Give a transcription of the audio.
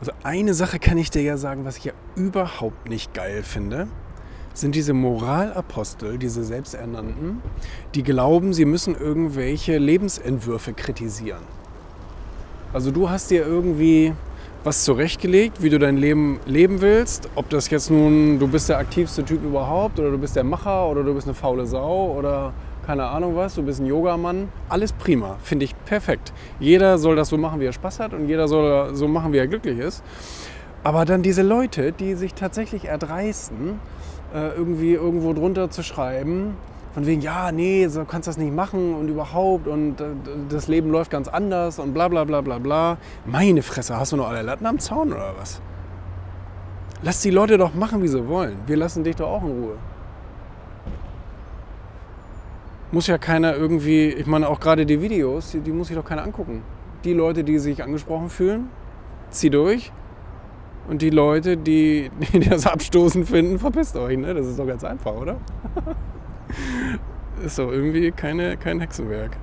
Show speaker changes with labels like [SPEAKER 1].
[SPEAKER 1] Also eine Sache kann ich dir ja sagen, was ich ja überhaupt nicht geil finde, sind diese Moralapostel, diese Selbsternannten, die glauben, sie müssen irgendwelche Lebensentwürfe kritisieren. Also du hast dir irgendwie was zurechtgelegt, wie du dein Leben leben willst. Ob das jetzt nun, du bist der aktivste Typ überhaupt oder du bist der Macher oder du bist eine faule Sau oder keine Ahnung was, du bist ein Yogamann. Alles prima, finde ich perfekt. Jeder soll das so machen, wie er Spaß hat und jeder soll so machen, wie er glücklich ist. Aber dann diese Leute, die sich tatsächlich erdreisten, äh, irgendwie irgendwo drunter zu schreiben, von wegen, ja, nee, so kannst das nicht machen und überhaupt und äh, das Leben läuft ganz anders und bla bla bla bla bla. Meine Fresse, hast du noch alle Latten am Zaun oder was? Lass die Leute doch machen, wie sie wollen. Wir lassen dich doch auch in Ruhe. Muss ja keiner irgendwie, ich meine auch gerade die Videos, die, die muss sich doch keiner angucken. Die Leute, die sich angesprochen fühlen, zieh durch. Und die Leute, die, die das abstoßend finden, verpisst euch. Ne? Das ist doch ganz einfach, oder? ist doch irgendwie keine, kein Hexenwerk.